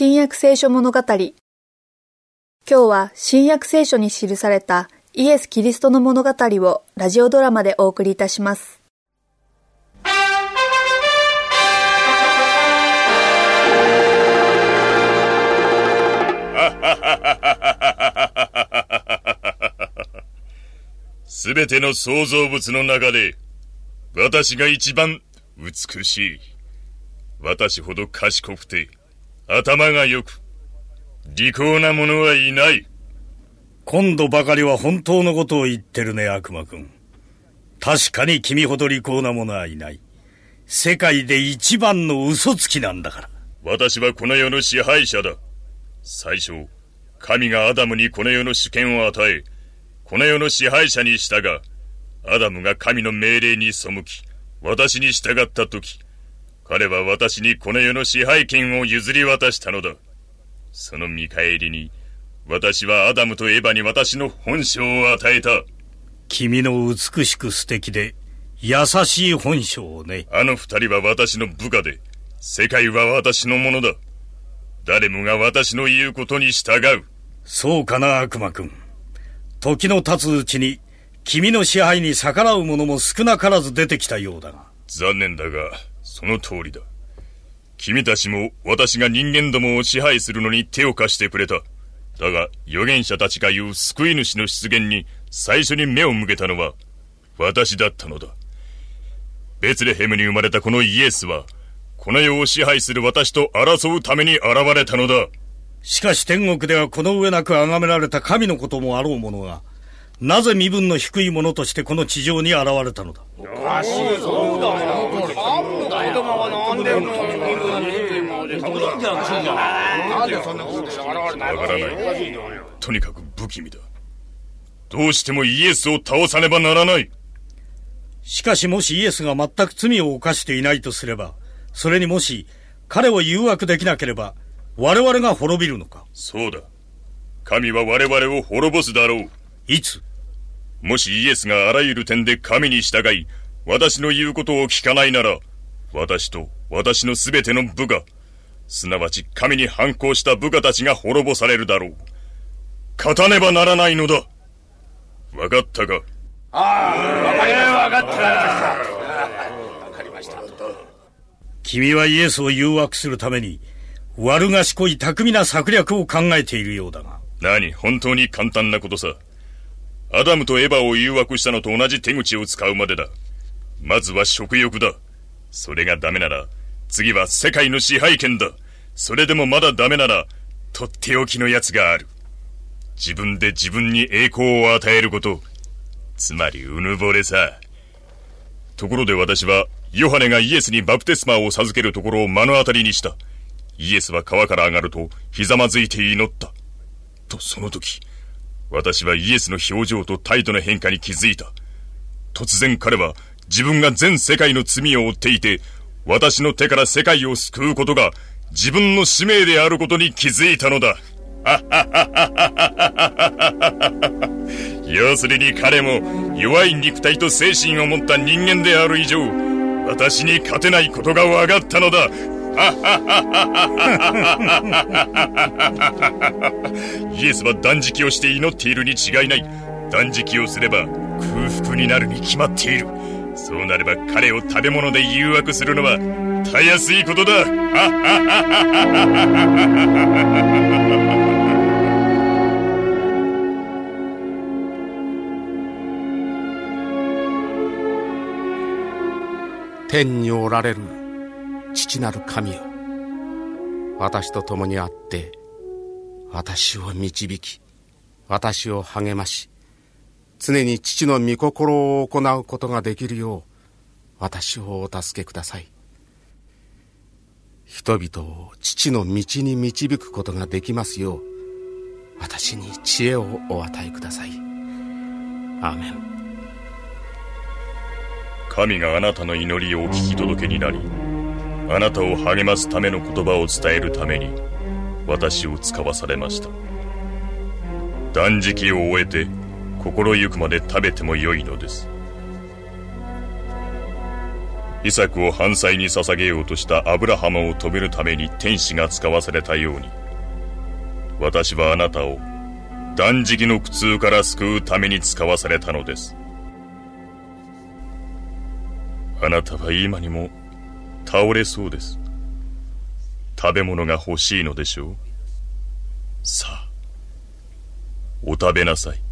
新約聖書物語。今日は新約聖書に記されたイエス・キリストの物語をラジオドラマでお送りいたします。すべての創造物の中で私が一番美しい。私ほど賢くて頭が良く、利口な者はいない。今度ばかりは本当のことを言ってるね、悪魔くん。確かに君ほど利口な者はいない。世界で一番の嘘つきなんだから。私はこの世の支配者だ。最初、神がアダムにこの世の主権を与え、この世の支配者にしたが、アダムが神の命令に背き、私に従った時、彼は私にこの世の支配権を譲り渡したのだ。その見返りに、私はアダムとエヴァに私の本性を与えた。君の美しく素敵で、優しい本性をね。あの二人は私の部下で、世界は私のものだ。誰もが私の言うことに従う。そうかな、悪魔くん。時の経つうちに、君の支配に逆らう者も少なからず出てきたようだが。残念だが、その通りだ。君たちも私が人間どもを支配するのに手を貸してくれた。だが、預言者たちが言う救い主の出現に最初に目を向けたのは私だったのだ。ベツレヘムに生まれたこのイエスは、この世を支配する私と争うために現れたのだ。しかし天国ではこの上なく崇められた神のこともあろうものが、なぜ身分の低い者としてこの地上に現れたのだおかしいそうだよ何でそんなことで我々に言うのわからないとにかく不気味だどうしてもイエスを倒さねばならないしかしもしイエスが全く罪を犯していないとすればそれにもし彼を誘惑できなければ我々が滅びるのかそうだ神は我々を滅ぼすだろういつもしイエスがあらゆる点で神に従い、私の言うことを聞かないなら、私と私のすべての部下、すなわち神に反抗した部下たちが滅ぼされるだろう。勝たねばならないのだ。わかったか？ああ、わかりました。わかった。わかりました。君はイエスを誘惑するために、悪賢い巧みな策略を考えているようだが。何？本当に簡単なことさ。アダムとエヴァを誘惑したのと同じ手口を使うまでだ。まずは食欲だ。それがダメなら、次は世界の支配権だ。それでもまだダメなら、とっておきのやつがある。自分で自分に栄光を与えること。つまり、うぬぼれさ。ところで私は、ヨハネがイエスにバプテスマを授けるところを目の当たりにした。イエスは川から上がると、ひざまずいて祈った。と、その時、私はイエスの表情と態度の変化に気づいた。突然彼は自分が全世界の罪を負っていて、私の手から世界を救うことが自分の使命であることに気づいたのだ。要するに彼も弱い肉体と精神を持った人間である以上、私に勝てないことが分かったのだ。イエスは断食をして祈っているに違いない。断食をすれば空腹になるに決まっている。そうなれば彼を食べ物で誘惑するのはたやすいことだ。天におられる父なる神よ私と共にあって私を導き私を励まし常に父の御心を行うことができるよう私をお助けください。人々を父の道に導くことができますよう私に知恵をお与えください。アーメン。神があなたの祈りをお聞き届けになりあなたを励ますための言葉を伝えるために私を使わされました。断食を終えて心ゆくまで食べてもよいのですイサクを犯罪に捧げようとしたアブラハムを止めるために天使が使わされたように、私はあなたを断食の苦痛から救うために使わされたのです。あなたは今にも倒れそうです。食べ物が欲しいのでしょうさあ、お食べなさい。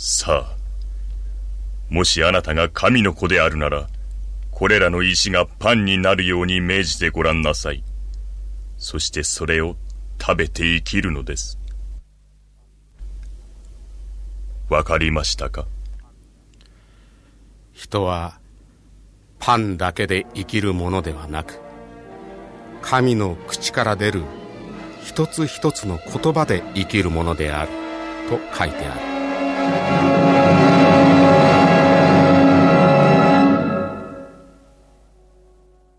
さあ、もしあなたが神の子であるなら、これらの石がパンになるように命じてごらんなさい。そしてそれを食べて生きるのです。わかりましたか？人はパンだけで生きるものではなく神の口から出る一つ一つの言葉で生きるものであると書いてある Thank you.